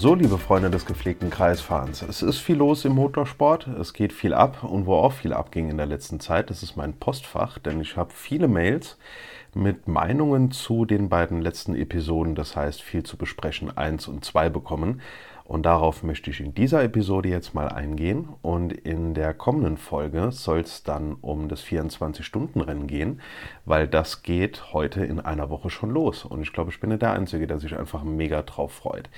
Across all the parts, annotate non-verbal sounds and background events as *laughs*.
So, liebe Freunde des gepflegten Kreisfahrens, es ist viel los im Motorsport, es geht viel ab und wo auch viel abging in der letzten Zeit, das ist mein Postfach, denn ich habe viele Mails mit Meinungen zu den beiden letzten Episoden, das heißt viel zu besprechen, 1 und 2 bekommen. Und darauf möchte ich in dieser Episode jetzt mal eingehen. Und in der kommenden Folge soll es dann um das 24-Stunden-Rennen gehen, weil das geht heute in einer Woche schon los. Und ich glaube, ich bin nicht der Einzige, der sich einfach mega drauf freut.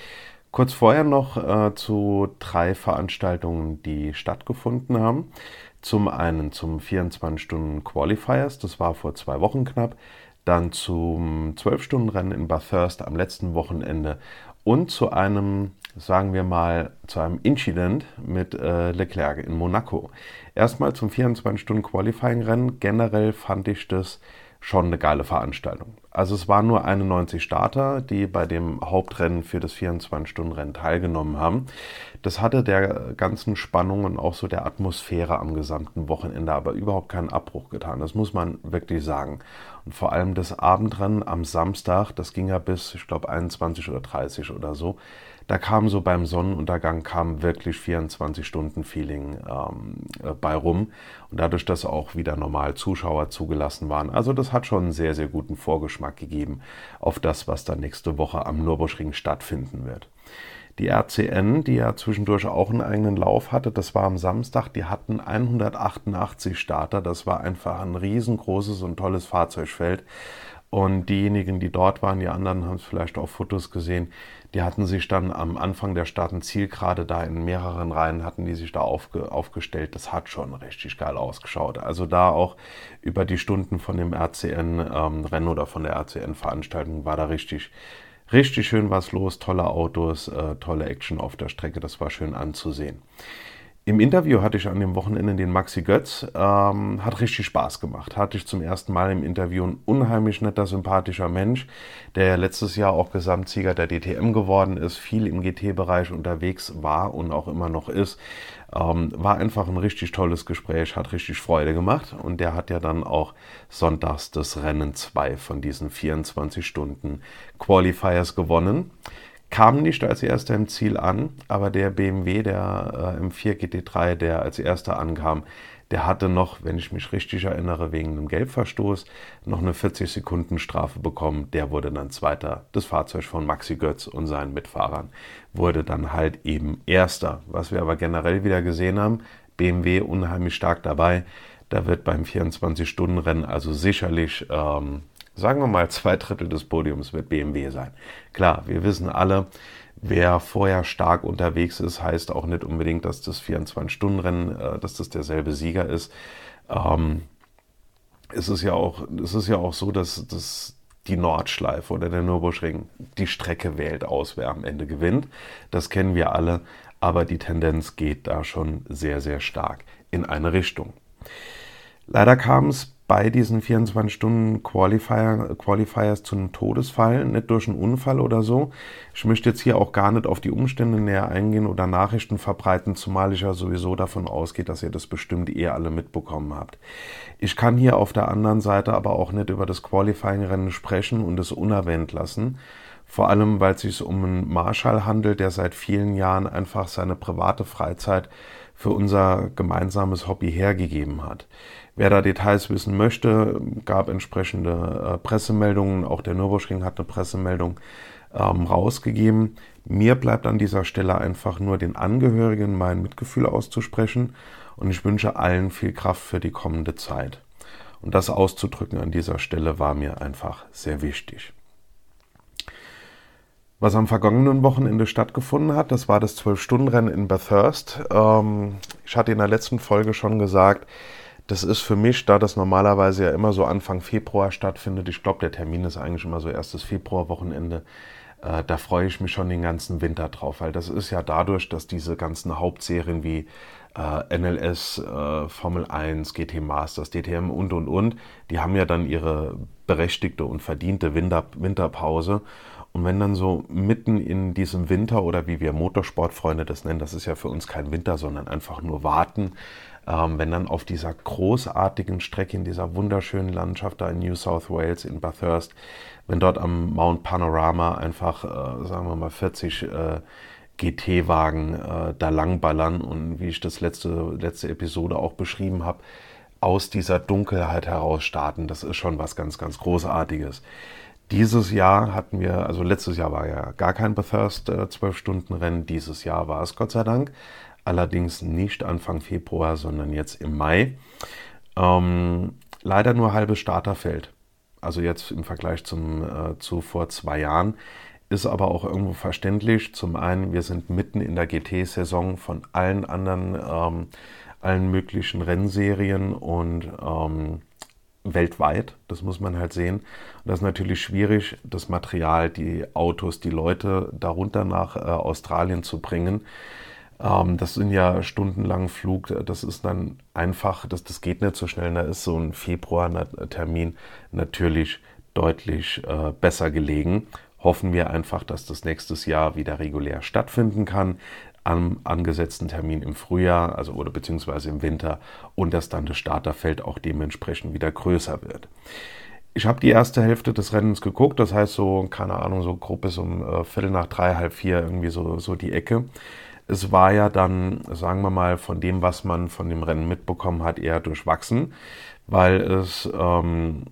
Kurz vorher noch äh, zu drei Veranstaltungen, die stattgefunden haben. Zum einen zum 24-Stunden-Qualifiers, das war vor zwei Wochen knapp. Dann zum 12-Stunden-Rennen in Bathurst am letzten Wochenende und zu einem, sagen wir mal, zu einem Incident mit äh, Leclerc in Monaco. Erstmal zum 24-Stunden-Qualifying-Rennen. Generell fand ich das schon eine geile Veranstaltung. Also es waren nur 91 Starter, die bei dem Hauptrennen für das 24-Stunden-Rennen teilgenommen haben. Das hatte der ganzen Spannung und auch so der Atmosphäre am gesamten Wochenende aber überhaupt keinen Abbruch getan. Das muss man wirklich sagen. Und vor allem das Abendrennen am Samstag, das ging ja bis, ich glaube, 21 oder 30 oder so da kam so beim Sonnenuntergang kam wirklich 24-Stunden-Feeling ähm, äh, bei rum. Und dadurch, dass auch wieder normal Zuschauer zugelassen waren. Also das hat schon einen sehr, sehr guten Vorgeschmack gegeben auf das, was dann nächste Woche am Nürburgring stattfinden wird. Die RCN, die ja zwischendurch auch einen eigenen Lauf hatte, das war am Samstag, die hatten 188 Starter. Das war einfach ein riesengroßes und tolles Fahrzeugfeld. Und diejenigen, die dort waren, die anderen haben es vielleicht auf Fotos gesehen, die hatten sich dann am Anfang der Start- und Zielgerade da in mehreren Reihen, hatten die sich da aufge, aufgestellt. Das hat schon richtig geil ausgeschaut. Also da auch über die Stunden von dem RCN-Rennen ähm, oder von der RCN-Veranstaltung war da richtig, richtig schön was los. Tolle Autos, äh, tolle Action auf der Strecke. Das war schön anzusehen. Im Interview hatte ich an dem Wochenende den Maxi Götz. Ähm, hat richtig Spaß gemacht. Hatte ich zum ersten Mal im Interview ein unheimlich netter, sympathischer Mensch, der letztes Jahr auch Gesamtsieger der DTM geworden ist, viel im GT-Bereich unterwegs war und auch immer noch ist. Ähm, war einfach ein richtig tolles Gespräch, hat richtig Freude gemacht und der hat ja dann auch sonntags das Rennen 2 von diesen 24 Stunden Qualifiers gewonnen kam nicht als erster im Ziel an, aber der BMW, der äh, M4 GT3, der als erster ankam, der hatte noch, wenn ich mich richtig erinnere, wegen einem Gelbverstoß noch eine 40 Sekunden Strafe bekommen. Der wurde dann Zweiter. Das Fahrzeug von Maxi Götz und seinen Mitfahrern wurde dann halt eben Erster. Was wir aber generell wieder gesehen haben, BMW unheimlich stark dabei. Da wird beim 24-Stunden-Rennen also sicherlich ähm, sagen wir mal, zwei Drittel des Podiums wird BMW sein. Klar, wir wissen alle, wer vorher stark unterwegs ist, heißt auch nicht unbedingt, dass das 24-Stunden-Rennen, äh, dass das derselbe Sieger ist. Ähm, es ist ja auch, es ist ja auch so, dass, dass die Nordschleife oder der Nürburgring die Strecke wählt aus, wer am Ende gewinnt. Das kennen wir alle, aber die Tendenz geht da schon sehr, sehr stark in eine Richtung. Leider kam es bei diesen 24-Stunden-Qualifier, Qualifiers zu einem Todesfall, nicht durch einen Unfall oder so. Ich möchte jetzt hier auch gar nicht auf die Umstände näher eingehen oder Nachrichten verbreiten, zumal ich ja sowieso davon ausgehe, dass ihr das bestimmt eh alle mitbekommen habt. Ich kann hier auf der anderen Seite aber auch nicht über das Qualifying-Rennen sprechen und es unerwähnt lassen. Vor allem, weil es sich um einen Marschall handelt, der seit vielen Jahren einfach seine private Freizeit für unser gemeinsames Hobby hergegeben hat. Wer da Details wissen möchte, gab entsprechende äh, Pressemeldungen. Auch der Nürburgring hat eine Pressemeldung ähm, rausgegeben. Mir bleibt an dieser Stelle einfach nur den Angehörigen mein Mitgefühl auszusprechen und ich wünsche allen viel Kraft für die kommende Zeit. Und das auszudrücken an dieser Stelle war mir einfach sehr wichtig. Was am vergangenen Wochenende stattgefunden hat, das war das 12-Stunden-Rennen in Bathurst. Ähm, ich hatte in der letzten Folge schon gesagt, das ist für mich, da das normalerweise ja immer so Anfang Februar stattfindet, ich glaube, der Termin ist eigentlich immer so erstes Februarwochenende, äh, da freue ich mich schon den ganzen Winter drauf, weil das ist ja dadurch, dass diese ganzen Hauptserien wie äh, NLS, äh, Formel 1, GT Masters, DTM und und und, die haben ja dann ihre berechtigte und verdiente Winter, Winterpause. Und wenn dann so mitten in diesem Winter oder wie wir Motorsportfreunde das nennen, das ist ja für uns kein Winter, sondern einfach nur warten, ähm, wenn dann auf dieser großartigen Strecke, in dieser wunderschönen Landschaft da in New South Wales, in Bathurst, wenn dort am Mount Panorama einfach, äh, sagen wir mal, 40 äh, GT-Wagen äh, da langballern und wie ich das letzte, letzte Episode auch beschrieben habe, aus dieser Dunkelheit heraus starten, das ist schon was ganz, ganz Großartiges. Dieses Jahr hatten wir, also letztes Jahr war ja gar kein Bathurst äh, 12-Stunden-Rennen, dieses Jahr war es Gott sei Dank allerdings nicht Anfang Februar, sondern jetzt im Mai. Ähm, leider nur halbes Starterfeld. Also jetzt im Vergleich zum, äh, zu vor zwei Jahren. Ist aber auch irgendwo verständlich. Zum einen, wir sind mitten in der GT-Saison von allen anderen, ähm, allen möglichen Rennserien und ähm, weltweit. Das muss man halt sehen. Und das ist natürlich schwierig, das Material, die Autos, die Leute darunter nach äh, Australien zu bringen. Ähm, das sind ja stundenlang Flug. Das ist dann einfach, das, das geht nicht so schnell. Da ist so ein Februar-Termin natürlich deutlich äh, besser gelegen. Hoffen wir einfach, dass das nächstes Jahr wieder regulär stattfinden kann am angesetzten Termin im Frühjahr, also oder beziehungsweise im Winter und dass dann das Starterfeld auch dementsprechend wieder größer wird. Ich habe die erste Hälfte des Rennens geguckt, das heißt so, keine Ahnung, so grob bis um äh, Viertel nach drei, halb vier, irgendwie so, so die Ecke es war ja dann, sagen wir mal, von dem, was man von dem Rennen mitbekommen hat, eher durchwachsen, weil es ähm,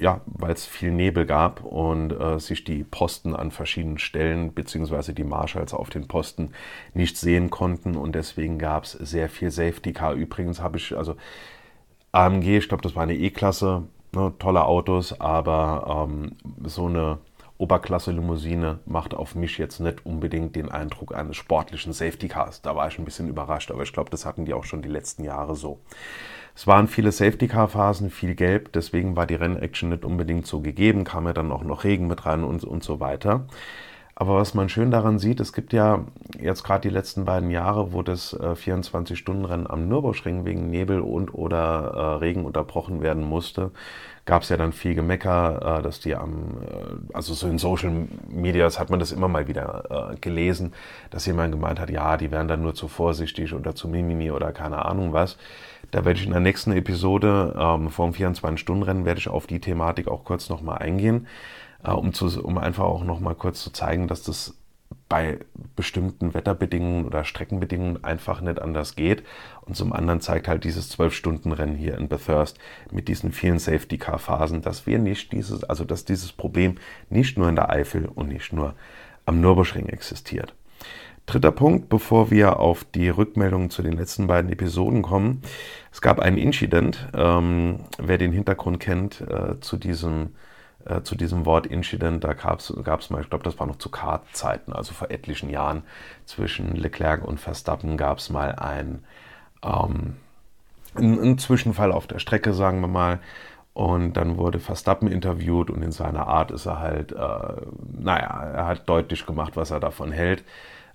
ja, weil es viel Nebel gab und äh, sich die Posten an verschiedenen Stellen beziehungsweise die Marshals auf den Posten nicht sehen konnten und deswegen gab es sehr viel Safety Car. Übrigens habe ich also AMG, ich glaube, das war eine E-Klasse, ne, tolle Autos, aber ähm, so eine Oberklasse-Limousine macht auf mich jetzt nicht unbedingt den Eindruck eines sportlichen Safety Cars. Da war ich ein bisschen überrascht, aber ich glaube, das hatten die auch schon die letzten Jahre so. Es waren viele Safety Car Phasen, viel Gelb, deswegen war die Rennaction nicht unbedingt so gegeben, kam ja dann auch noch Regen mit rein und, und so weiter. Aber was man schön daran sieht, es gibt ja jetzt gerade die letzten beiden Jahre, wo das äh, 24-Stunden-Rennen am Nürburgring wegen Nebel und oder äh, Regen unterbrochen werden musste, gab es ja dann viel Gemecker, äh, dass die am, äh, also so in Social Medias hat man das immer mal wieder äh, gelesen, dass jemand gemeint hat, ja, die wären dann nur zu vorsichtig oder zu Mimimi oder keine Ahnung was. Da werde ich in der nächsten Episode ähm, vom 24-Stunden-Rennen werde ich auf die Thematik auch kurz nochmal eingehen äh, um, zu, um einfach auch noch mal kurz zu zeigen, dass das bei bestimmten Wetterbedingungen oder Streckenbedingungen einfach nicht anders geht. Und zum anderen zeigt halt dieses 12-Stunden-Rennen hier in Bathurst mit diesen vielen Safety-Car-Phasen, dass wir nicht dieses, also dass dieses Problem nicht nur in der Eifel und nicht nur am Nürburgring existiert. Dritter Punkt, bevor wir auf die Rückmeldungen zu den letzten beiden Episoden kommen. Es gab einen Incident, ähm, wer den Hintergrund kennt, äh, zu diesem äh, zu diesem Wort Incident, da gab es mal, ich glaube, das war noch zu Kartzeiten, also vor etlichen Jahren, zwischen Leclerc und Verstappen gab es mal ein, ähm, einen Zwischenfall auf der Strecke, sagen wir mal. Und dann wurde Verstappen interviewt und in seiner Art ist er halt, äh, naja, er hat deutlich gemacht, was er davon hält.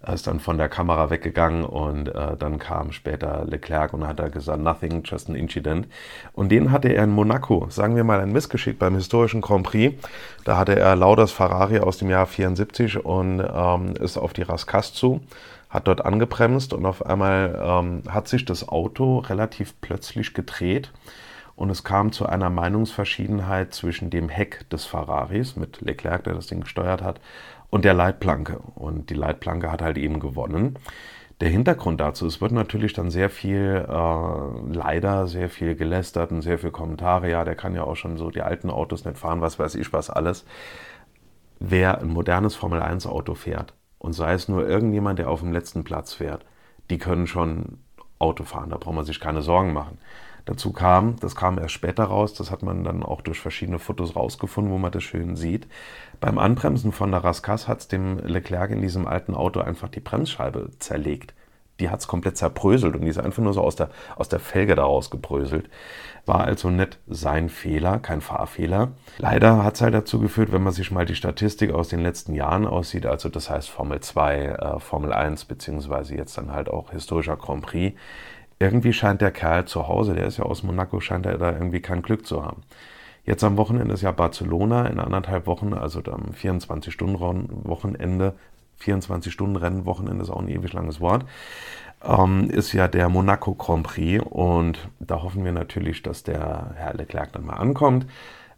Er ist dann von der Kamera weggegangen und äh, dann kam später Leclerc und hat er gesagt, nothing, just an incident. Und den hatte er in Monaco, sagen wir mal ein Missgeschick beim historischen Grand Prix. Da hatte er Lauders Ferrari aus dem Jahr 74 und ähm, ist auf die Raskas zu, hat dort angebremst und auf einmal ähm, hat sich das Auto relativ plötzlich gedreht und es kam zu einer Meinungsverschiedenheit zwischen dem Heck des Ferraris mit Leclerc, der das Ding gesteuert hat, und der Leitplanke. Und die Leitplanke hat halt eben gewonnen. Der Hintergrund dazu, es wird natürlich dann sehr viel, äh, leider sehr viel gelästert und sehr viel Kommentare. Ja, der kann ja auch schon so die alten Autos nicht fahren, was weiß ich was alles. Wer ein modernes Formel-1-Auto fährt und sei es nur irgendjemand, der auf dem letzten Platz fährt, die können schon Auto fahren, da braucht man sich keine Sorgen machen dazu kam. Das kam erst später raus, das hat man dann auch durch verschiedene Fotos rausgefunden, wo man das schön sieht. Beim Anbremsen von der Raskas hat es dem Leclerc in diesem alten Auto einfach die Bremsscheibe zerlegt. die hat es komplett zerbröselt und die ist einfach nur so aus der, aus der Felge daraus gebröselt. War also nicht sein Fehler, kein Fahrfehler. Leider hat es halt dazu geführt, wenn man sich mal die Statistik aus den letzten Jahren aussieht, also das heißt Formel 2, äh, Formel 1, beziehungsweise jetzt dann halt auch historischer Grand Prix, irgendwie scheint der Kerl zu Hause, der ist ja aus Monaco, scheint er da irgendwie kein Glück zu haben. Jetzt am Wochenende ist ja Barcelona in anderthalb Wochen, also am 24-Stunden-Wochenende, 24-Stunden-Rennen-Wochenende ist auch ein ewig langes Wort, ähm, ist ja der Monaco Grand Prix und da hoffen wir natürlich, dass der Herr Leclerc dann mal ankommt,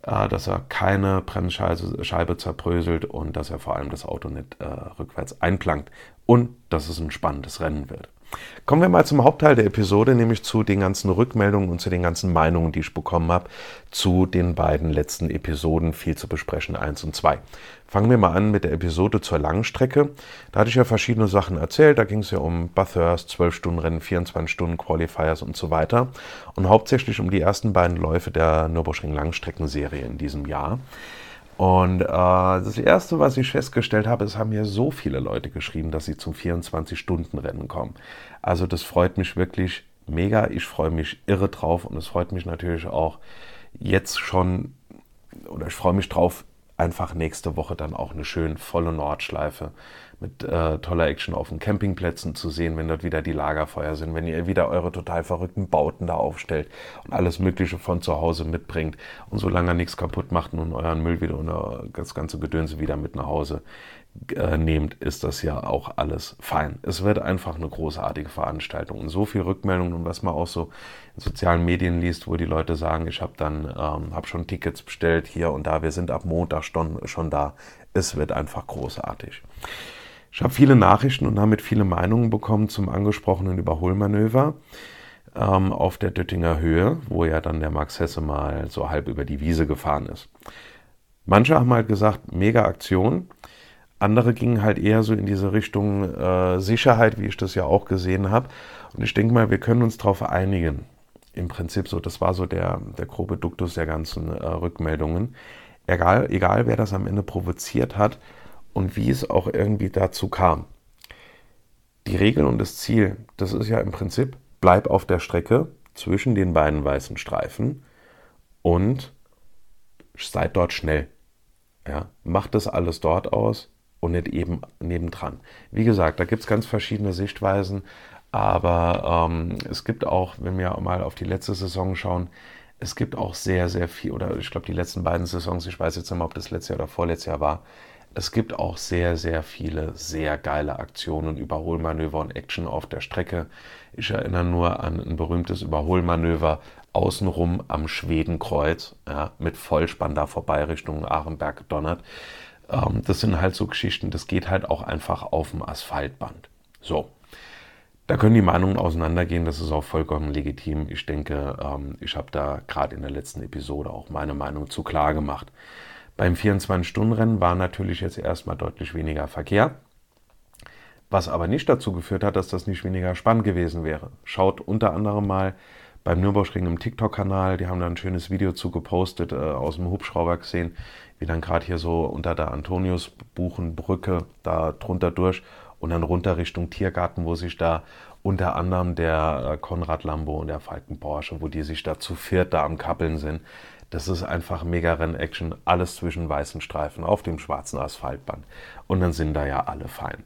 äh, dass er keine Bremsscheibe zerbröselt und dass er vor allem das Auto nicht äh, rückwärts einplankt und dass es ein spannendes Rennen wird. Kommen wir mal zum Hauptteil der Episode, nämlich zu den ganzen Rückmeldungen und zu den ganzen Meinungen, die ich bekommen habe, zu den beiden letzten Episoden, viel zu besprechen, eins und zwei. Fangen wir mal an mit der Episode zur Langstrecke. Da hatte ich ja verschiedene Sachen erzählt. Da ging es ja um Bathurst, 12-Stunden-Rennen, 24-Stunden-Qualifiers und so weiter. Und hauptsächlich um die ersten beiden Läufe der Nürburgring Langstreckenserie in diesem Jahr. Und äh, das Erste, was ich festgestellt habe, es haben ja so viele Leute geschrieben, dass sie zum 24-Stunden-Rennen kommen. Also das freut mich wirklich mega. Ich freue mich irre drauf und es freut mich natürlich auch jetzt schon, oder ich freue mich drauf, einfach nächste Woche dann auch eine schön volle Nordschleife mit äh, toller Action auf den Campingplätzen zu sehen, wenn dort wieder die Lagerfeuer sind, wenn ihr wieder eure total verrückten Bauten da aufstellt und alles Mögliche von zu Hause mitbringt und solange ihr nichts kaputt macht und euren Müll wieder und das ganze Gedönse wieder mit nach Hause äh, nehmt, ist das ja auch alles fein. Es wird einfach eine großartige Veranstaltung und so viel Rückmeldungen und was man auch so in sozialen Medien liest, wo die Leute sagen, ich habe dann ähm, hab schon Tickets bestellt hier und da, wir sind ab Montag schon, schon da. Es wird einfach großartig. Ich habe viele Nachrichten und damit viele Meinungen bekommen zum angesprochenen Überholmanöver ähm, auf der Döttinger Höhe, wo ja dann der Max Hesse mal so halb über die Wiese gefahren ist. Manche haben halt gesagt, mega Aktion. Andere gingen halt eher so in diese Richtung äh, Sicherheit, wie ich das ja auch gesehen habe. Und ich denke mal, wir können uns darauf einigen. Im Prinzip so, das war so der, der grobe Duktus der ganzen äh, Rückmeldungen. Egal, egal, wer das am Ende provoziert hat, und wie es auch irgendwie dazu kam. Die Regel und das Ziel, das ist ja im Prinzip, bleib auf der Strecke zwischen den beiden weißen Streifen und seid dort schnell. Ja, macht das alles dort aus und nicht eben nebendran. Wie gesagt, da gibt es ganz verschiedene Sichtweisen, aber ähm, es gibt auch, wenn wir mal auf die letzte Saison schauen, es gibt auch sehr, sehr viel, oder ich glaube die letzten beiden Saisons, ich weiß jetzt nicht mehr, ob das letztes Jahr oder vorletztes Jahr war, es gibt auch sehr, sehr viele sehr geile Aktionen, Überholmanöver und Action auf der Strecke. Ich erinnere nur an ein berühmtes Überholmanöver außenrum am Schwedenkreuz, ja, mit Vollspann da vorbei Richtung Arenberg donnert. Ähm, das sind halt so Geschichten, das geht halt auch einfach auf dem Asphaltband. So. Da können die Meinungen auseinandergehen, das ist auch vollkommen legitim. Ich denke, ähm, ich habe da gerade in der letzten Episode auch meine Meinung zu klar gemacht. Beim 24-Stunden-Rennen war natürlich jetzt erstmal deutlich weniger Verkehr, was aber nicht dazu geführt hat, dass das nicht weniger spannend gewesen wäre. Schaut unter anderem mal beim Nürburgring im TikTok-Kanal, die haben da ein schönes Video zu gepostet, äh, aus dem Hubschrauber gesehen, wie dann gerade hier so unter der Antonius-Buchenbrücke da drunter durch und dann runter Richtung Tiergarten, wo sich da unter anderem der äh, Konrad Lambo und der Falken Porsche, wo die sich da zu viert da am Kappeln sind. Das ist einfach mega Renn-Action, alles zwischen weißen Streifen auf dem schwarzen Asphaltband. Und dann sind da ja alle fein.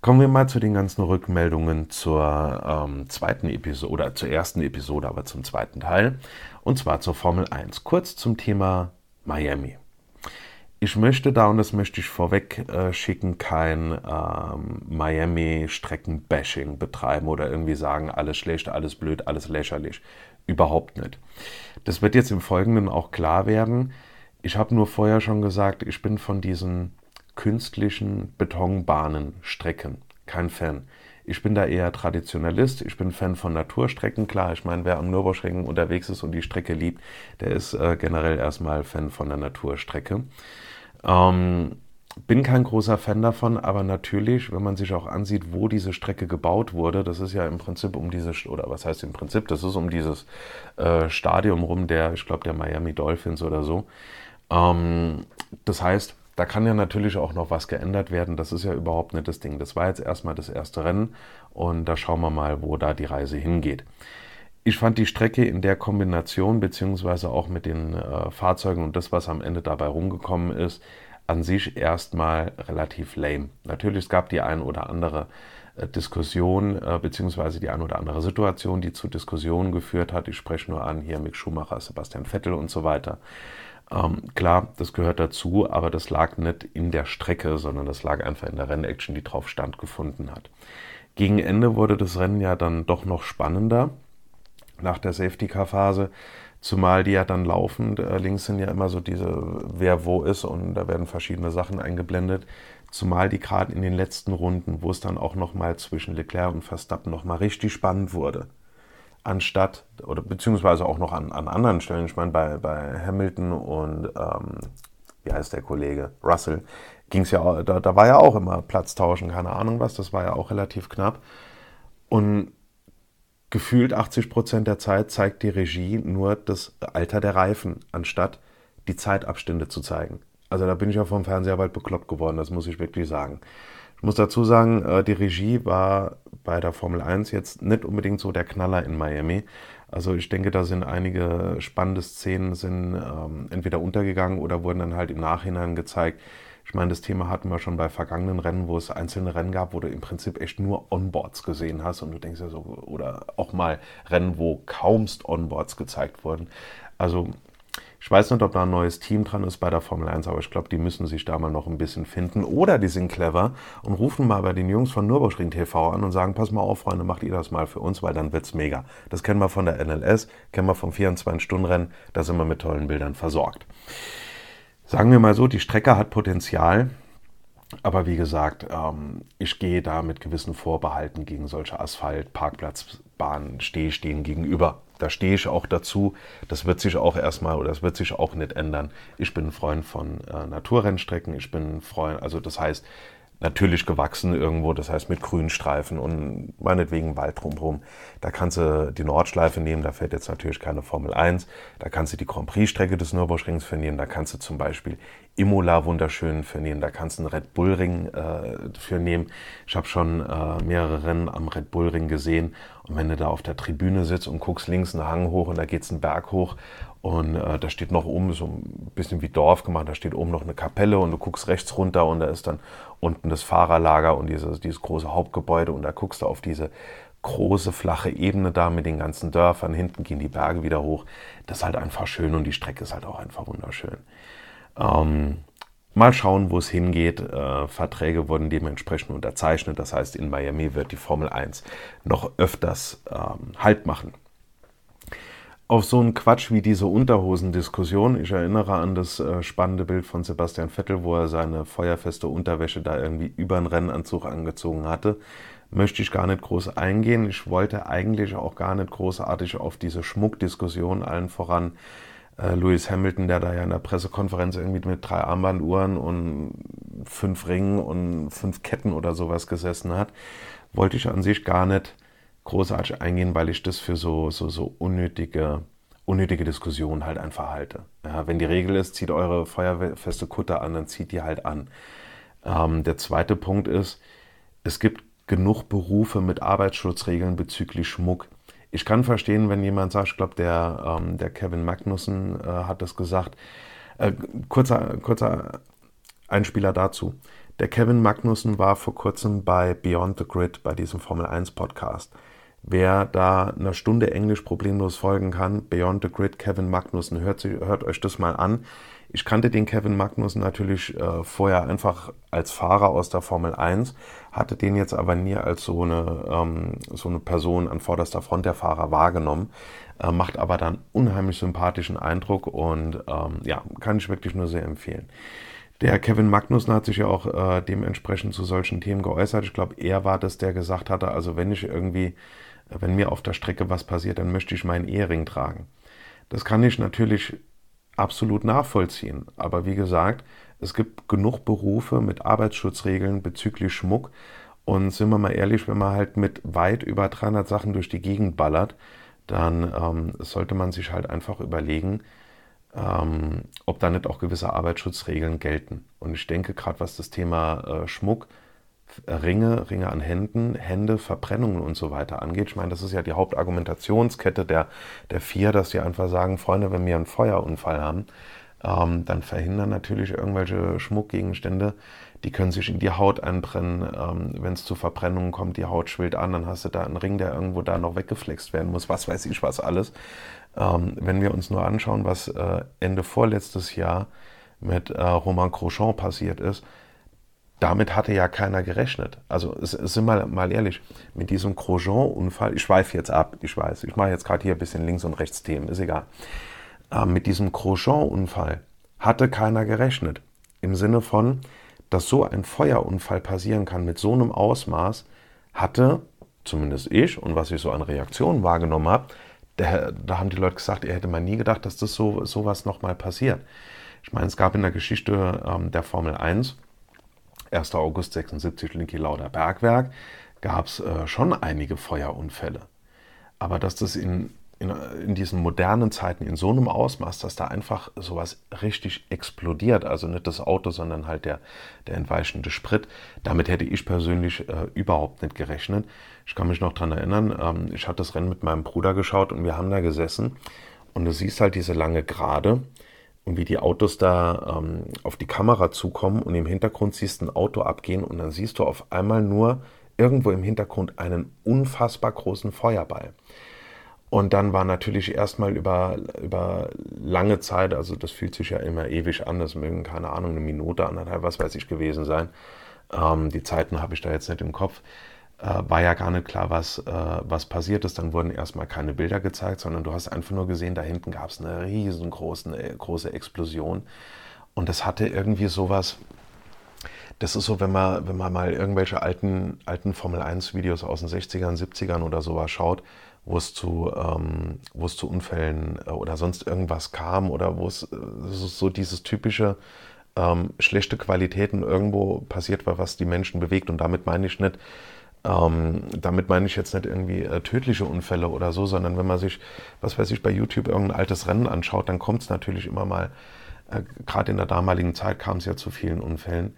Kommen wir mal zu den ganzen Rückmeldungen zur ähm, zweiten Episode oder zur ersten Episode, aber zum zweiten Teil. Und zwar zur Formel 1. Kurz zum Thema Miami. Ich möchte da, und das möchte ich vorweg äh, schicken, kein ähm, Miami-Strecken-Bashing betreiben oder irgendwie sagen, alles schlecht, alles blöd, alles lächerlich. Überhaupt nicht. Das wird jetzt im Folgenden auch klar werden. Ich habe nur vorher schon gesagt, ich bin von diesen künstlichen Betonbahnenstrecken kein Fan. Ich bin da eher Traditionalist. Ich bin Fan von Naturstrecken. Klar, ich meine, wer am Nürburgring unterwegs ist und die Strecke liebt, der ist äh, generell erstmal Fan von der Naturstrecke. Ähm, bin kein großer Fan davon, aber natürlich, wenn man sich auch ansieht, wo diese Strecke gebaut wurde, das ist ja im Prinzip um dieses, oder was heißt im Prinzip, das ist um dieses äh, Stadion rum, der, ich glaube, der Miami Dolphins oder so. Ähm, das heißt, da kann ja natürlich auch noch was geändert werden. Das ist ja überhaupt nicht das Ding. Das war jetzt erstmal das erste Rennen und da schauen wir mal, wo da die Reise hingeht. Ich fand die Strecke in der Kombination, beziehungsweise auch mit den äh, Fahrzeugen und das, was am Ende dabei rumgekommen ist, an sich erstmal relativ lame. Natürlich, es gab die ein oder andere äh, Diskussion, äh, beziehungsweise die ein oder andere Situation, die zu Diskussionen geführt hat. Ich spreche nur an hier Mick Schumacher, Sebastian Vettel und so weiter. Ähm, klar, das gehört dazu, aber das lag nicht in der Strecke, sondern das lag einfach in der Rennaction, die drauf standgefunden hat. Gegen Ende wurde das Rennen ja dann doch noch spannender nach der Safety-Car-Phase, zumal die ja dann laufend, äh, links sind ja immer so diese, wer wo ist und da werden verschiedene Sachen eingeblendet, zumal die gerade in den letzten Runden, wo es dann auch nochmal zwischen Leclerc und Verstappen nochmal richtig spannend wurde, anstatt, oder beziehungsweise auch noch an, an anderen Stellen, ich meine, bei, bei Hamilton und, ähm, wie heißt der Kollege, Russell, ging es ja, da, da war ja auch immer Platztauschen, keine Ahnung was, das war ja auch relativ knapp. Und gefühlt 80 Prozent der Zeit zeigt die Regie nur das Alter der Reifen, anstatt die Zeitabstände zu zeigen. Also da bin ich ja vom Fernseher bald bekloppt geworden, das muss ich wirklich sagen. Ich muss dazu sagen, äh, die Regie war bei der Formel 1 jetzt nicht unbedingt so der Knaller in Miami. Also ich denke, da sind einige spannende Szenen sind ähm, entweder untergegangen oder wurden dann halt im Nachhinein gezeigt. Ich meine, das Thema hatten wir schon bei vergangenen Rennen, wo es einzelne Rennen gab, wo du im Prinzip echt nur Onboards gesehen hast und du denkst ja so, oder auch mal Rennen, wo kaumst Onboards gezeigt wurden. Also ich weiß nicht, ob da ein neues Team dran ist bei der Formel 1, aber ich glaube, die müssen sich da mal noch ein bisschen finden. Oder die sind clever und rufen mal bei den Jungs von Nürburgring TV an und sagen, pass mal auf, Freunde, macht ihr das mal für uns, weil dann wird's mega. Das kennen wir von der NLS, kennen wir vom 24-Stunden-Rennen, da sind wir mit tollen Bildern versorgt. Sagen wir mal so, die Strecke hat Potenzial, aber wie gesagt, ähm, ich gehe da mit gewissen Vorbehalten gegen solche Asphalt, Parkplatzbahnen, Stehstehen gegenüber da stehe ich auch dazu. Das wird sich auch erstmal oder das wird sich auch nicht ändern. Ich bin ein Freund von äh, Naturrennstrecken. Ich bin ein Freund, also das heißt, natürlich gewachsen irgendwo, das heißt mit Grünstreifen und meinetwegen Wald drumherum. Da kannst du die Nordschleife nehmen, da fährt jetzt natürlich keine Formel 1. Da kannst du die Grand Prix-Strecke des Nürburgrings vernehmen, da kannst du zum Beispiel Imola wunderschön für nehmen, da kannst du einen Red Bull Ring äh, für nehmen. Ich habe schon äh, mehrere Rennen am Red Bull Ring gesehen und wenn du da auf der Tribüne sitzt und guckst links einen Hang hoch und da geht's einen Berg hoch und äh, da steht noch oben so ein bisschen wie Dorf gemacht, da steht oben noch eine Kapelle und du guckst rechts runter und da ist dann unten das Fahrerlager und dieses, dieses große Hauptgebäude und da guckst du auf diese große flache Ebene da mit den ganzen Dörfern, hinten gehen die Berge wieder hoch. Das ist halt einfach schön und die Strecke ist halt auch einfach wunderschön. Ähm, mal schauen, wo es hingeht. Äh, Verträge wurden dementsprechend unterzeichnet. Das heißt, in Miami wird die Formel 1 noch öfters ähm, Halt machen. Auf so einen Quatsch wie diese Unterhosendiskussion, ich erinnere an das äh, spannende Bild von Sebastian Vettel, wo er seine feuerfeste Unterwäsche da irgendwie über einen Rennanzug angezogen hatte, möchte ich gar nicht groß eingehen. Ich wollte eigentlich auch gar nicht großartig auf diese Schmuckdiskussion allen voran. Äh, Lewis Hamilton, der da ja in der Pressekonferenz irgendwie mit drei Armbanduhren und fünf Ringen und fünf Ketten oder sowas gesessen hat, wollte ich an sich gar nicht großartig eingehen, weil ich das für so, so, so unnötige, unnötige Diskussionen halt einfach halte. Ja, wenn die Regel ist, zieht eure feuerfeste Kutter an, dann zieht die halt an. Ähm, der zweite Punkt ist, es gibt genug Berufe mit Arbeitsschutzregeln bezüglich Schmuck, ich kann verstehen, wenn jemand sagt, ich glaube, der, ähm, der Kevin Magnussen äh, hat das gesagt. Äh, kurzer, kurzer Einspieler dazu. Der Kevin Magnussen war vor kurzem bei Beyond the Grid, bei diesem Formel 1 Podcast. Wer da eine Stunde Englisch problemlos folgen kann, Beyond the Grid, Kevin Magnussen, hört, hört euch das mal an. Ich kannte den Kevin Magnussen natürlich äh, vorher einfach als Fahrer aus der Formel 1, hatte den jetzt aber nie als so eine, ähm, so eine Person an vorderster Front der Fahrer wahrgenommen, äh, macht aber dann unheimlich sympathischen Eindruck und ähm, ja, kann ich wirklich nur sehr empfehlen. Der Kevin Magnussen hat sich ja auch äh, dementsprechend zu solchen Themen geäußert. Ich glaube, er war das, der gesagt hatte, also wenn ich irgendwie, wenn mir auf der Strecke was passiert, dann möchte ich meinen Ehering tragen. Das kann ich natürlich absolut nachvollziehen. Aber wie gesagt, es gibt genug Berufe mit Arbeitsschutzregeln bezüglich Schmuck. Und sind wir mal ehrlich, wenn man halt mit weit über 300 Sachen durch die Gegend ballert, dann ähm, sollte man sich halt einfach überlegen, ähm, ob da nicht auch gewisse Arbeitsschutzregeln gelten. Und ich denke, gerade was das Thema äh, Schmuck, Ringe, Ringe an Händen, Hände, Verbrennungen und so weiter angeht. Ich meine, das ist ja die Hauptargumentationskette der, der vier, dass die einfach sagen, Freunde, wenn wir einen Feuerunfall haben, ähm, dann verhindern natürlich irgendwelche Schmuckgegenstände, die können sich in die Haut einbrennen. Ähm, wenn es zu Verbrennungen kommt, die Haut schwillt an, dann hast du da einen Ring, der irgendwo da noch weggeflext werden muss, was weiß ich was alles. Ähm, wenn wir uns nur anschauen, was äh, Ende vorletztes Jahr mit äh, Roman Crochon passiert ist, damit hatte ja keiner gerechnet. Also sind mal, mal ehrlich, mit diesem Crochon-Unfall, ich schweife jetzt ab, ich weiß, ich mache jetzt gerade hier ein bisschen links und rechts Themen, ist egal. Äh, mit diesem Crochon-Unfall hatte keiner gerechnet. Im Sinne von, dass so ein Feuerunfall passieren kann mit so einem Ausmaß, hatte zumindest ich und was ich so an Reaktionen wahrgenommen habe, da, da haben die Leute gesagt, er hätte mal nie gedacht, dass das so sowas nochmal passiert. Ich meine, es gab in der Geschichte ähm, der Formel 1, 1. August 76 Linky Lauder Bergwerk, gab es äh, schon einige Feuerunfälle. Aber dass das in in, in diesen modernen Zeiten in so einem Ausmaß, dass da einfach sowas richtig explodiert. Also nicht das Auto, sondern halt der, der entweichende Sprit. Damit hätte ich persönlich äh, überhaupt nicht gerechnet. Ich kann mich noch daran erinnern, ähm, ich hatte das Rennen mit meinem Bruder geschaut und wir haben da gesessen und du siehst halt diese lange Gerade und wie die Autos da ähm, auf die Kamera zukommen und im Hintergrund siehst du ein Auto abgehen und dann siehst du auf einmal nur irgendwo im Hintergrund einen unfassbar großen Feuerball. Und dann war natürlich erstmal über, über lange Zeit, also das fühlt sich ja immer ewig an, das mögen, keine Ahnung, eine Minute, anderthalb, was weiß ich gewesen sein. Ähm, die Zeiten habe ich da jetzt nicht im Kopf. Äh, war ja gar nicht klar, was, äh, was passiert ist. Dann wurden erstmal keine Bilder gezeigt, sondern du hast einfach nur gesehen, da hinten gab es eine riesengroße eine große Explosion. Und das hatte irgendwie sowas, das ist so, wenn man, wenn man mal irgendwelche alten, alten Formel-1-Videos aus den 60ern, 70ern oder sowas schaut, wo es zu, ähm, wo es zu Unfällen äh, oder sonst irgendwas kam oder wo es äh, so dieses typische ähm, schlechte Qualitäten irgendwo passiert war, was die Menschen bewegt. Und damit meine ich nicht, ähm, damit meine ich jetzt nicht irgendwie äh, tödliche Unfälle oder so, sondern wenn man sich, was weiß ich, bei YouTube irgendein altes Rennen anschaut, dann kommt es natürlich immer mal, äh, gerade in der damaligen Zeit kam es ja zu vielen Unfällen,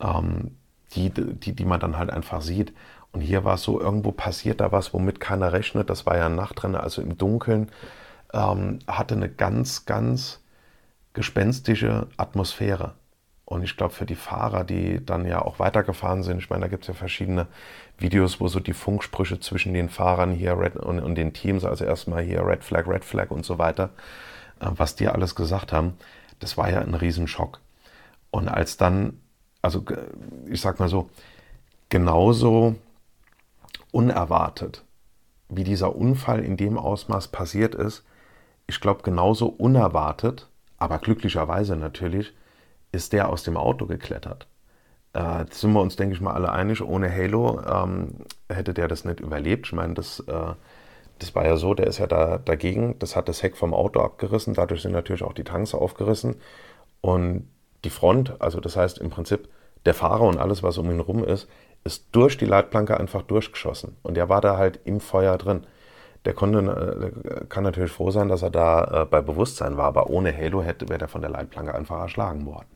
ähm, die, die, die man dann halt einfach sieht. Und hier war es so, irgendwo passiert da was, womit keiner rechnet. Das war ja ein Nachtrennen, also im Dunkeln. Ähm, hatte eine ganz, ganz gespenstische Atmosphäre. Und ich glaube, für die Fahrer, die dann ja auch weitergefahren sind, ich meine, da gibt es ja verschiedene Videos, wo so die Funksprüche zwischen den Fahrern hier Red und, und, den Teams, also erstmal hier Red Flag, Red Flag und so weiter, äh, was die alles gesagt haben, das war ja ein Riesenschock. Und als dann, also ich sag mal so, genauso unerwartet, wie dieser Unfall in dem Ausmaß passiert ist, ich glaube genauso unerwartet, aber glücklicherweise natürlich, ist der aus dem Auto geklettert. Äh, sind wir uns, denke ich mal, alle einig, ohne Halo ähm, hätte der das nicht überlebt. Ich meine, das, äh, das war ja so, der ist ja da dagegen, das hat das Heck vom Auto abgerissen, dadurch sind natürlich auch die Tanks aufgerissen und die Front, also das heißt im Prinzip der Fahrer und alles, was um ihn rum ist, ist durch die Leitplanke einfach durchgeschossen. Und der war da halt im Feuer drin. Der konnte, äh, kann natürlich froh sein, dass er da äh, bei Bewusstsein war, aber ohne Halo hätte, wäre der von der Leitplanke einfach erschlagen worden.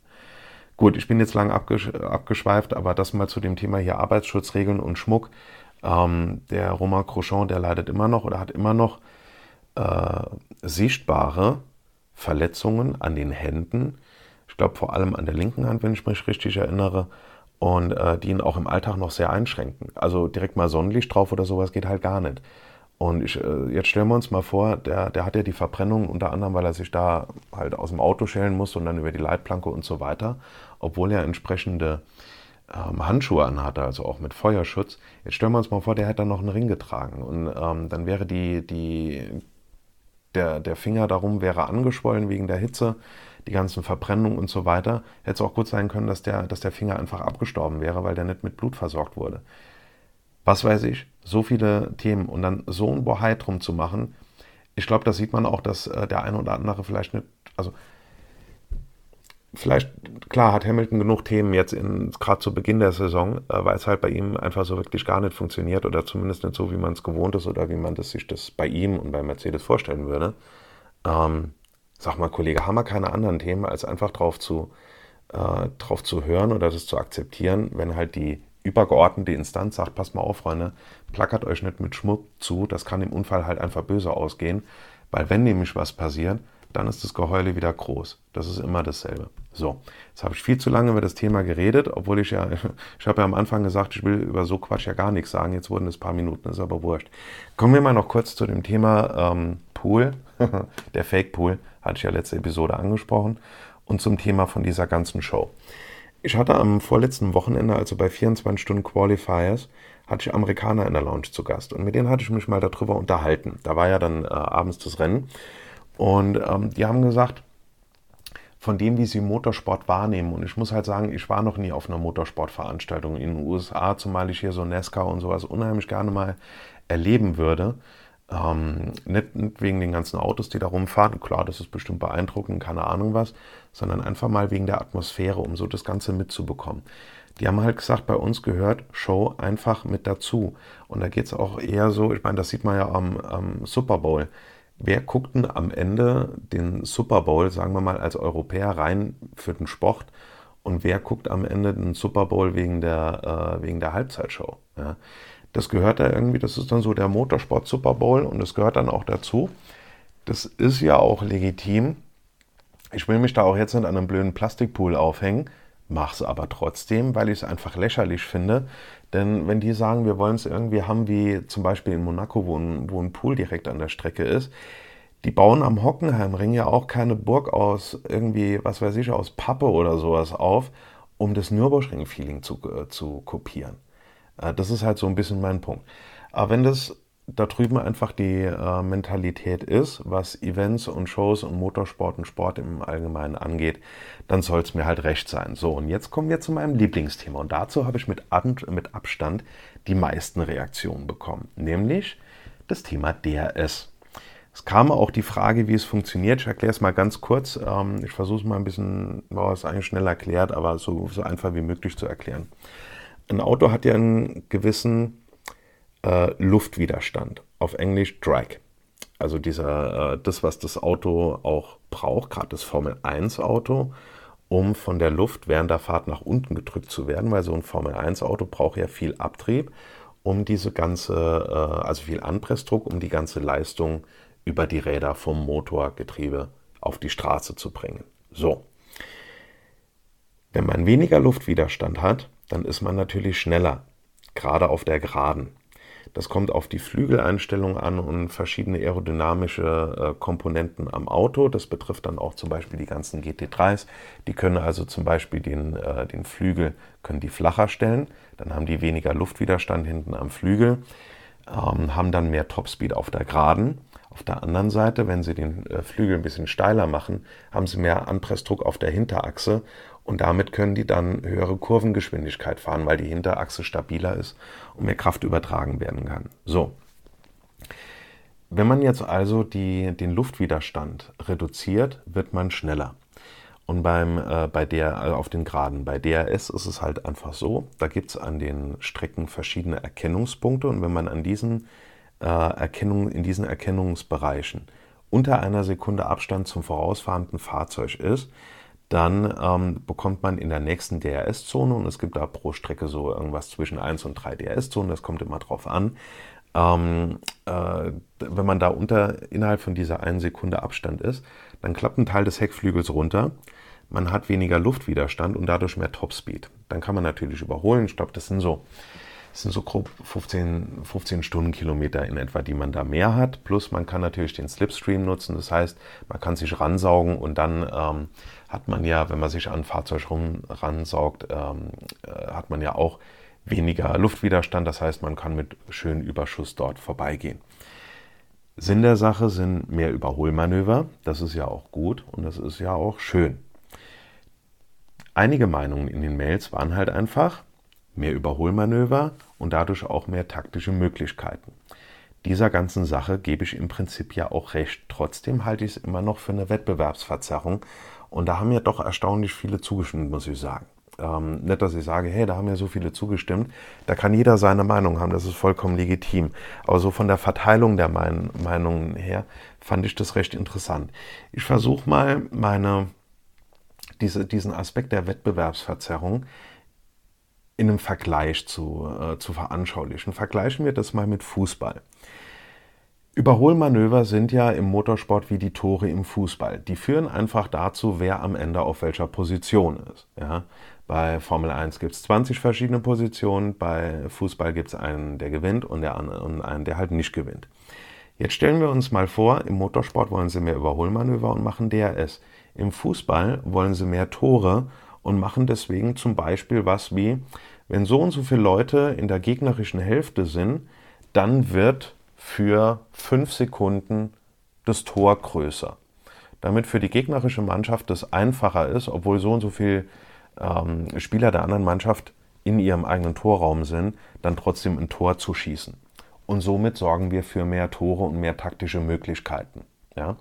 Gut, ich bin jetzt lang abgesch abgeschweift, aber das mal zu dem Thema hier Arbeitsschutzregeln und Schmuck. Ähm, der Romain Crochon, der leidet immer noch oder hat immer noch äh, sichtbare Verletzungen an den Händen. Ich glaube vor allem an der linken Hand, wenn ich mich richtig erinnere und äh, die ihn auch im Alltag noch sehr einschränken. Also direkt mal Sonnenlicht drauf oder sowas geht halt gar nicht. Und ich, äh, jetzt stellen wir uns mal vor, der, der hat ja die Verbrennung unter anderem, weil er sich da halt aus dem Auto schälen muss und dann über die Leitplanke und so weiter, obwohl er entsprechende ähm, Handschuhe anhatte, also auch mit Feuerschutz. Jetzt stellen wir uns mal vor, der hätte dann noch einen Ring getragen und ähm, dann wäre die, die, der, der Finger darum wäre angeschwollen wegen der Hitze die ganzen Verbrennungen und so weiter, hätte es auch gut sein können, dass der, dass der Finger einfach abgestorben wäre, weil der nicht mit Blut versorgt wurde. Was weiß ich, so viele Themen und dann so ein Bohai drum zu machen, ich glaube, da sieht man auch, dass äh, der eine oder andere vielleicht nicht, also vielleicht, klar, hat Hamilton genug Themen jetzt gerade zu Beginn der Saison, äh, weil es halt bei ihm einfach so wirklich gar nicht funktioniert oder zumindest nicht so, wie man es gewohnt ist oder wie man das sich das bei ihm und bei Mercedes vorstellen würde. Ähm, Sag mal, Kollege, haben wir keine anderen Themen, als einfach drauf zu, äh, drauf zu hören oder das zu akzeptieren, wenn halt die übergeordnete Instanz sagt, passt mal auf, Freunde, plackert euch nicht mit Schmuck zu, das kann im Unfall halt einfach böse ausgehen, weil wenn nämlich was passiert, dann ist das Geheule wieder groß. Das ist immer dasselbe. So, jetzt habe ich viel zu lange über das Thema geredet, obwohl ich ja, *laughs* ich habe ja am Anfang gesagt, ich will über so Quatsch ja gar nichts sagen. Jetzt wurden es ein paar Minuten, ist aber wurscht. Kommen wir mal noch kurz zu dem Thema ähm, Pool. *laughs* Der Fake Pool hatte ich ja letzte Episode angesprochen. Und zum Thema von dieser ganzen Show. Ich hatte am vorletzten Wochenende, also bei 24 Stunden Qualifiers, hatte ich Amerikaner in der Lounge zu Gast. Und mit denen hatte ich mich mal darüber unterhalten. Da war ja dann äh, abends das Rennen. Und ähm, die haben gesagt, von dem, wie sie Motorsport wahrnehmen. Und ich muss halt sagen, ich war noch nie auf einer Motorsportveranstaltung in den USA, zumal ich hier so NASCAR und sowas unheimlich gerne mal erleben würde. Ähm, nicht, nicht, wegen den ganzen Autos, die da rumfahren, klar, das ist bestimmt beeindruckend, keine Ahnung was, sondern einfach mal wegen der Atmosphäre, um so das Ganze mitzubekommen. Die haben halt gesagt, bei uns gehört Show einfach mit dazu. Und da geht es auch eher so, ich meine, das sieht man ja am, am Super Bowl wer guckt denn am Ende den Super Bowl, sagen wir mal, als Europäer rein für den Sport und wer guckt am Ende den Super Bowl wegen der, äh, wegen der Halbzeitshow? Ja? Das gehört da irgendwie, das ist dann so der Motorsport Super Bowl und das gehört dann auch dazu. Das ist ja auch legitim. Ich will mich da auch jetzt nicht an einem blöden Plastikpool aufhängen, mach's aber trotzdem, weil ich es einfach lächerlich finde, denn wenn die sagen, wir wollen es irgendwie haben, wie zum Beispiel in Monaco, wo ein, wo ein Pool direkt an der Strecke ist, die bauen am Hockenheimring ja auch keine Burg aus irgendwie, was weiß ich, aus Pappe oder sowas auf, um das Nürburgring-Feeling zu, äh, zu kopieren. Äh, das ist halt so ein bisschen mein Punkt. Aber wenn das da drüben einfach die äh, Mentalität ist, was Events und Shows und Motorsport und Sport im Allgemeinen angeht, dann soll es mir halt recht sein. So, und jetzt kommen wir zu meinem Lieblingsthema. Und dazu habe ich mit, mit Abstand die meisten Reaktionen bekommen, nämlich das Thema DRS. Es kam auch die Frage, wie es funktioniert. Ich erkläre es mal ganz kurz. Ähm, ich versuche es mal ein bisschen, war es eigentlich schnell erklärt, aber so, so einfach wie möglich zu erklären. Ein Auto hat ja einen gewissen äh, Luftwiderstand, auf Englisch Drag. Also dieser, äh, das, was das Auto auch braucht, gerade das Formel 1 Auto, um von der Luft während der Fahrt nach unten gedrückt zu werden, weil so ein Formel 1 Auto braucht ja viel Abtrieb, um diese ganze, äh, also viel Anpressdruck, um die ganze Leistung über die Räder vom Motorgetriebe auf die Straße zu bringen. So. Wenn man weniger Luftwiderstand hat, dann ist man natürlich schneller, gerade auf der Geraden. Das kommt auf die Flügeleinstellung an und verschiedene aerodynamische äh, Komponenten am Auto. Das betrifft dann auch zum Beispiel die ganzen GT3s. Die können also zum Beispiel den, äh, den Flügel können die flacher stellen. Dann haben die weniger Luftwiderstand hinten am Flügel, ähm, haben dann mehr Topspeed auf der Geraden. Auf der anderen Seite, wenn Sie den äh, Flügel ein bisschen steiler machen, haben Sie mehr Anpressdruck auf der Hinterachse und damit können die dann höhere Kurvengeschwindigkeit fahren, weil die Hinterachse stabiler ist und mehr Kraft übertragen werden kann. So. Wenn man jetzt also die, den Luftwiderstand reduziert, wird man schneller. Und beim, äh, bei der, also auf den Graden, bei DRS ist es halt einfach so, da gibt es an den Strecken verschiedene Erkennungspunkte und wenn man an diesen äh, Erkennung, in diesen Erkennungsbereichen unter einer Sekunde Abstand zum vorausfahrenden Fahrzeug ist, dann ähm, bekommt man in der nächsten DRS-Zone, und es gibt da pro Strecke so irgendwas zwischen 1 und 3 DRS-Zonen, das kommt immer drauf an. Ähm, äh, wenn man da unter innerhalb von dieser einen Sekunde Abstand ist, dann klappt ein Teil des Heckflügels runter. Man hat weniger Luftwiderstand und dadurch mehr Topspeed. Dann kann man natürlich überholen. Ich glaube, das sind so das sind so grob 15, 15 Stundenkilometer in etwa, die man da mehr hat. Plus man kann natürlich den Slipstream nutzen. Das heißt, man kann sich ransaugen und dann ähm, hat man ja, wenn man sich an ein Fahrzeug rum ransaugt, ähm, äh, hat man ja auch weniger Luftwiderstand. Das heißt, man kann mit schönem Überschuss dort vorbeigehen. Sinn der Sache sind mehr Überholmanöver. Das ist ja auch gut und das ist ja auch schön. Einige Meinungen in den Mails waren halt einfach, mehr Überholmanöver und dadurch auch mehr taktische Möglichkeiten. Dieser ganzen Sache gebe ich im Prinzip ja auch recht. Trotzdem halte ich es immer noch für eine Wettbewerbsverzerrung und da haben ja doch erstaunlich viele zugestimmt, muss ich sagen. Ähm, nicht, dass ich sage, hey, da haben ja so viele zugestimmt. Da kann jeder seine Meinung haben, das ist vollkommen legitim. Aber so von der Verteilung der mein Meinungen her fand ich das recht interessant. Ich versuche mal meine, diese, diesen Aspekt der Wettbewerbsverzerrung in einem Vergleich zu, äh, zu veranschaulichen. Vergleichen wir das mal mit Fußball. Überholmanöver sind ja im Motorsport wie die Tore im Fußball. Die führen einfach dazu, wer am Ende auf welcher Position ist. Ja? Bei Formel 1 gibt es 20 verschiedene Positionen, bei Fußball gibt es einen, der gewinnt und, der, und einen, der halt nicht gewinnt. Jetzt stellen wir uns mal vor, im Motorsport wollen sie mehr Überholmanöver und machen DRS. Im Fußball wollen sie mehr Tore und machen deswegen zum Beispiel was wie, wenn so und so viele Leute in der gegnerischen Hälfte sind, dann wird für fünf Sekunden das Tor größer. Damit für die gegnerische Mannschaft das einfacher ist, obwohl so und so viele ähm, Spieler der anderen Mannschaft in ihrem eigenen Torraum sind, dann trotzdem ein Tor zu schießen. Und somit sorgen wir für mehr Tore und mehr taktische Möglichkeiten. Ja?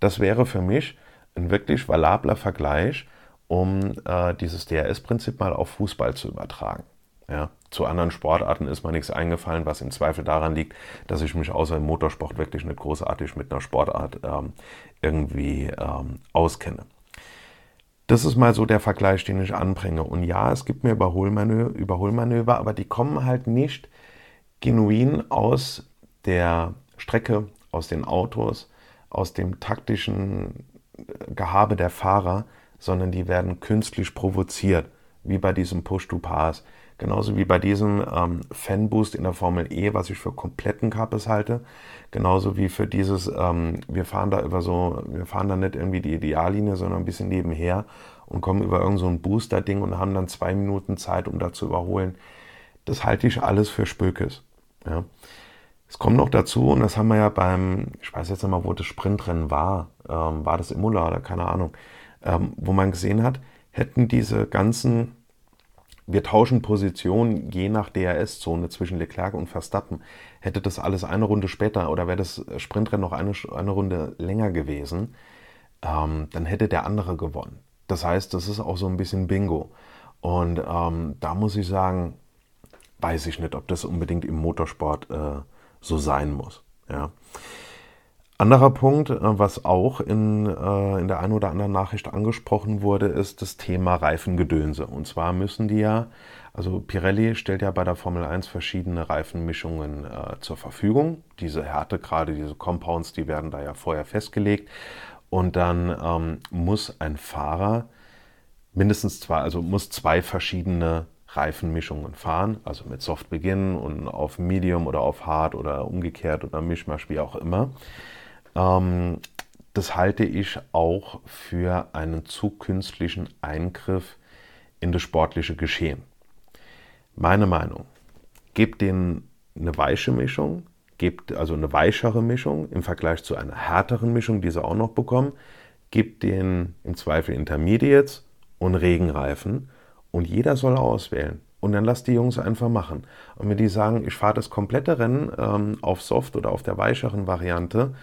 Das wäre für mich ein wirklich valabler Vergleich, um äh, dieses DRS-Prinzip mal auf Fußball zu übertragen. Ja, zu anderen Sportarten ist mir nichts eingefallen, was im Zweifel daran liegt, dass ich mich außer im Motorsport wirklich nicht großartig mit einer Sportart ähm, irgendwie ähm, auskenne. Das ist mal so der Vergleich, den ich anbringe. Und ja, es gibt mir Überholmanöver, Überholmanöver, aber die kommen halt nicht genuin aus der Strecke, aus den Autos, aus dem taktischen Gehabe der Fahrer, sondern die werden künstlich provoziert, wie bei diesem Push-to-Pass Genauso wie bei diesem ähm, Fanboost in der Formel E, was ich für kompletten Kappes halte. Genauso wie für dieses, ähm, wir fahren da über so, wir fahren da nicht irgendwie die Ideallinie, sondern ein bisschen nebenher und kommen über irgend so Booster-Ding und haben dann zwei Minuten Zeit, um da zu überholen. Das halte ich alles für Spökes. Ja. Es kommt noch dazu, und das haben wir ja beim, ich weiß jetzt nicht mal, wo das Sprintrennen war, ähm, war das Imola oder keine Ahnung, ähm, wo man gesehen hat, hätten diese ganzen wir tauschen Positionen je nach DRS-Zone zwischen Leclerc und Verstappen. Hätte das alles eine Runde später oder wäre das Sprintrennen noch eine, eine Runde länger gewesen, ähm, dann hätte der andere gewonnen. Das heißt, das ist auch so ein bisschen Bingo. Und ähm, da muss ich sagen, weiß ich nicht, ob das unbedingt im Motorsport äh, so sein muss. Ja. Anderer Punkt, äh, was auch in, äh, in der einen oder anderen Nachricht angesprochen wurde, ist das Thema Reifengedönse. Und zwar müssen die ja, also Pirelli stellt ja bei der Formel 1 verschiedene Reifenmischungen äh, zur Verfügung. Diese Härte, gerade diese Compounds, die werden da ja vorher festgelegt. Und dann ähm, muss ein Fahrer mindestens zwei, also muss zwei verschiedene Reifenmischungen fahren, also mit Soft beginnen und auf Medium oder auf Hard oder umgekehrt oder Mischmasch, wie auch immer. Ähm, das halte ich auch für einen zu künstlichen Eingriff in das sportliche Geschehen. Meine Meinung, gebt denen eine weiche Mischung, gebt also eine weichere Mischung im Vergleich zu einer härteren Mischung, die sie auch noch bekommen, gebt denen im Zweifel Intermediates und Regenreifen und jeder soll auswählen. Und dann lasst die Jungs einfach machen. Und wenn die sagen, ich fahre das komplette Rennen ähm, auf Soft oder auf der weicheren Variante,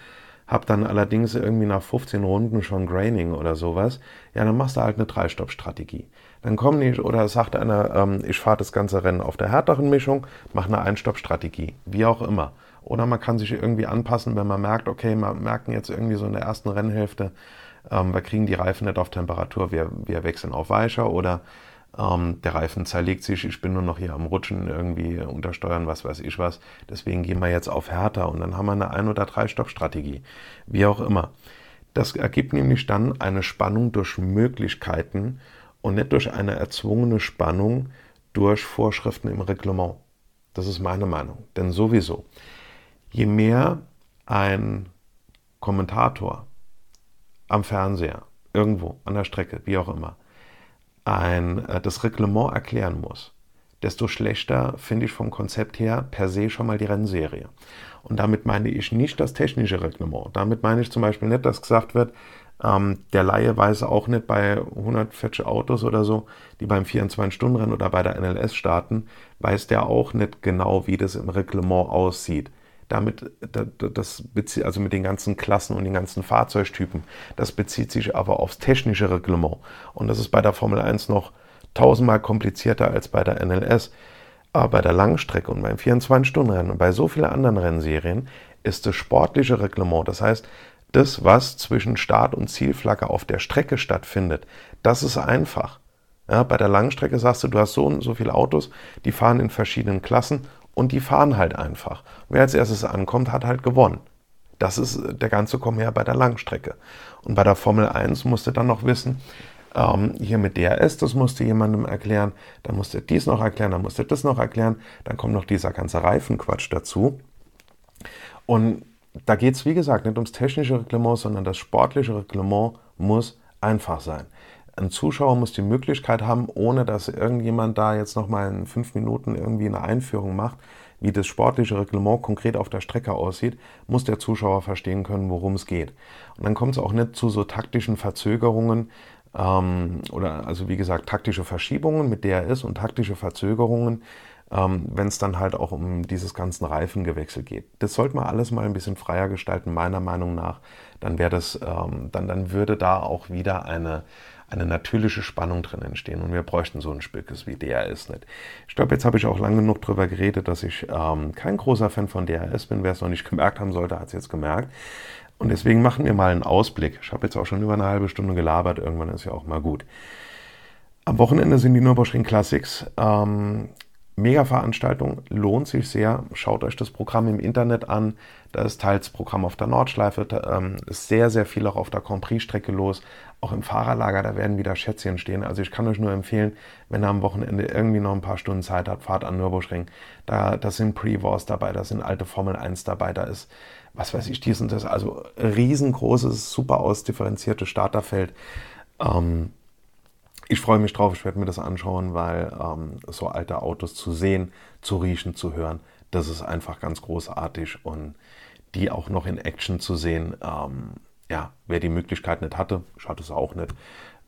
hab dann allerdings irgendwie nach 15 Runden schon Graining oder sowas, ja, dann machst du halt eine Dreistopp-Strategie. Dann komm nicht, oder sagt einer, ähm, ich fahre das ganze Rennen auf der härteren Mischung, mach eine Einstopp-Strategie, wie auch immer. Oder man kann sich irgendwie anpassen, wenn man merkt, okay, wir merken jetzt irgendwie so in der ersten Rennhälfte, ähm, wir kriegen die Reifen nicht auf Temperatur, wir, wir wechseln auf weicher oder ähm, der Reifen zerlegt sich, ich bin nur noch hier am Rutschen, irgendwie untersteuern, was weiß ich was. Deswegen gehen wir jetzt auf härter und dann haben wir eine Ein- oder Drei-Stopp-Strategie. Wie auch immer. Das ergibt nämlich dann eine Spannung durch Möglichkeiten und nicht durch eine erzwungene Spannung durch Vorschriften im Reglement. Das ist meine Meinung. Denn sowieso, je mehr ein Kommentator am Fernseher, irgendwo, an der Strecke, wie auch immer, ein, äh, das Reglement erklären muss, desto schlechter finde ich vom Konzept her per se schon mal die Rennserie. Und damit meine ich nicht das technische Reglement. Damit meine ich zum Beispiel nicht, dass gesagt wird, ähm, der Laie weiß auch nicht bei 140 Autos oder so, die beim 24-Stunden-Rennen oder bei der NLS starten, weiß der auch nicht genau, wie das im Reglement aussieht damit, das bezieht, also mit den ganzen Klassen und den ganzen Fahrzeugtypen, das bezieht sich aber aufs technische Reglement. Und das ist bei der Formel 1 noch tausendmal komplizierter als bei der NLS. Aber bei der Langstrecke und beim 24-Stunden-Rennen und bei so vielen anderen Rennserien ist das sportliche Reglement, das heißt, das, was zwischen Start und Zielflagge auf der Strecke stattfindet, das ist einfach. Ja, bei der Langstrecke sagst du, du hast so und so viele Autos, die fahren in verschiedenen Klassen und die fahren halt einfach. Wer als erstes ankommt, hat halt gewonnen. Das ist der ganze Kommen bei der Langstrecke. Und bei der Formel 1 musst du dann noch wissen, ähm, hier mit DRS, das musst du jemandem erklären, dann musst du dies noch erklären, dann musst du das noch erklären, dann kommt noch dieser ganze Reifenquatsch dazu. Und da geht es, wie gesagt, nicht ums technische Reglement, sondern das sportliche Reglement muss einfach sein. Ein Zuschauer muss die Möglichkeit haben, ohne dass irgendjemand da jetzt nochmal in fünf Minuten irgendwie eine Einführung macht, wie das sportliche Reglement konkret auf der Strecke aussieht, muss der Zuschauer verstehen können, worum es geht. Und dann kommt es auch nicht zu so taktischen Verzögerungen ähm, oder also wie gesagt taktische Verschiebungen mit DRS und taktische Verzögerungen, ähm, wenn es dann halt auch um dieses ganzen Reifengewechsel geht. Das sollte man alles mal ein bisschen freier gestalten, meiner Meinung nach. Dann wäre das, ähm, dann, dann würde da auch wieder eine, eine natürliche Spannung drin entstehen. Und wir bräuchten so ein Spückes wie DRS nicht. Ich glaube, jetzt habe ich auch lang genug darüber geredet, dass ich ähm, kein großer Fan von DRS bin. Wer es noch nicht gemerkt haben sollte, hat es jetzt gemerkt. Und deswegen machen wir mal einen Ausblick. Ich habe jetzt auch schon über eine halbe Stunde gelabert. Irgendwann ist ja auch mal gut. Am Wochenende sind die Nürburgring Classics. Ähm, Mega Veranstaltung, lohnt sich sehr. Schaut euch das Programm im Internet an. Da ist teils Programm auf der Nordschleife, da ähm, ist sehr, sehr viel auch auf der Grand Prix-Strecke los. Auch im Fahrerlager, da werden wieder Schätzchen stehen. Also ich kann euch nur empfehlen, wenn ihr am Wochenende irgendwie noch ein paar Stunden Zeit habt, fahrt an Nürburgring. Da, da sind Pre-Wars dabei, da sind alte Formel 1 dabei, da ist, was weiß ich, dies und das. Also riesengroßes, super ausdifferenziertes Starterfeld. Ähm, ich freue mich drauf, ich werde mir das anschauen, weil ähm, so alte Autos zu sehen, zu riechen, zu hören, das ist einfach ganz großartig und die auch noch in Action zu sehen, ähm, ja, wer die Möglichkeit nicht hatte, schaut es auch nicht,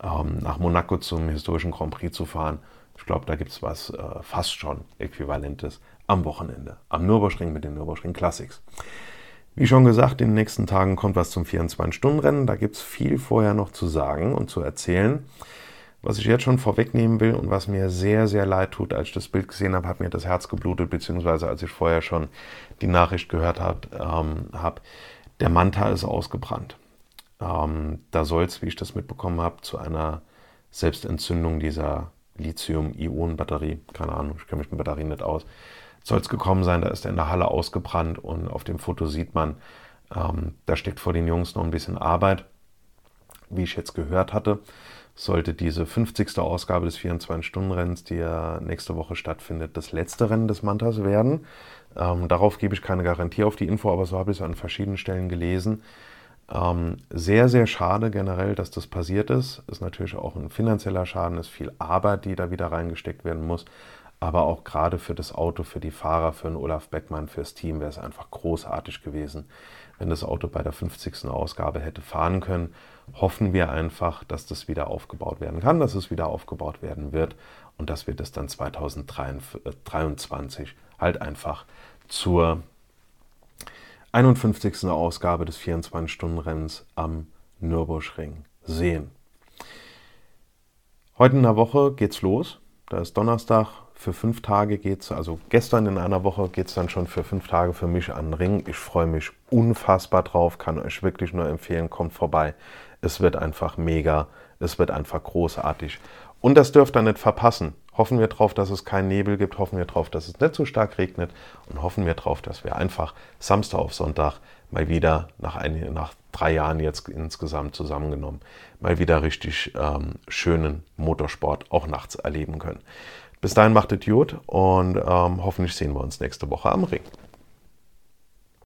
ähm, nach Monaco zum historischen Grand Prix zu fahren. Ich glaube, da gibt es was äh, fast schon Äquivalentes am Wochenende, am Nürburgring mit den Nürburgring Classics. Wie schon gesagt, in den nächsten Tagen kommt was zum 24-Stunden-Rennen. Da gibt es viel vorher noch zu sagen und zu erzählen. Was ich jetzt schon vorwegnehmen will und was mir sehr, sehr leid tut, als ich das Bild gesehen habe, hat mir das Herz geblutet, beziehungsweise als ich vorher schon die Nachricht gehört habe, ähm, hab, der Manta ist ausgebrannt. Ähm, da soll es, wie ich das mitbekommen habe, zu einer Selbstentzündung dieser Lithium-Ionen-Batterie, keine Ahnung, ich kenne mich mit Batterien nicht aus, soll es gekommen sein, da ist er in der Halle ausgebrannt und auf dem Foto sieht man, ähm, da steckt vor den Jungs noch ein bisschen Arbeit, wie ich jetzt gehört hatte sollte diese 50. Ausgabe des 24-Stunden-Rennens, die ja nächste Woche stattfindet, das letzte Rennen des Mantas werden. Ähm, darauf gebe ich keine Garantie auf die Info, aber so habe ich es an verschiedenen Stellen gelesen. Ähm, sehr, sehr schade generell, dass das passiert ist. Ist natürlich auch ein finanzieller Schaden, ist viel Arbeit, die da wieder reingesteckt werden muss. Aber auch gerade für das Auto, für die Fahrer, für den Olaf Beckmann, fürs Team wäre es einfach großartig gewesen, wenn das Auto bei der 50. Ausgabe hätte fahren können. Hoffen wir einfach, dass das wieder aufgebaut werden kann, dass es wieder aufgebaut werden wird und dass wir das dann 2023 halt einfach zur 51. Ausgabe des 24-Stunden-Rennens am Nürburgring sehen. Heute in der Woche geht's los. Da ist Donnerstag, für fünf Tage geht es, also gestern in einer Woche geht es dann schon für fünf Tage für mich an den Ring. Ich freue mich unfassbar drauf, kann euch wirklich nur empfehlen, kommt vorbei. Es wird einfach mega, es wird einfach großartig. Und das dürft ihr nicht verpassen. Hoffen wir drauf, dass es keinen Nebel gibt, hoffen wir drauf, dass es nicht so stark regnet und hoffen wir drauf, dass wir einfach Samstag auf Sonntag mal wieder nach, ein, nach drei Jahren jetzt insgesamt zusammengenommen mal wieder richtig ähm, schönen Motorsport auch nachts erleben können. Bis dahin macht es gut und ähm, hoffentlich sehen wir uns nächste Woche am Ring.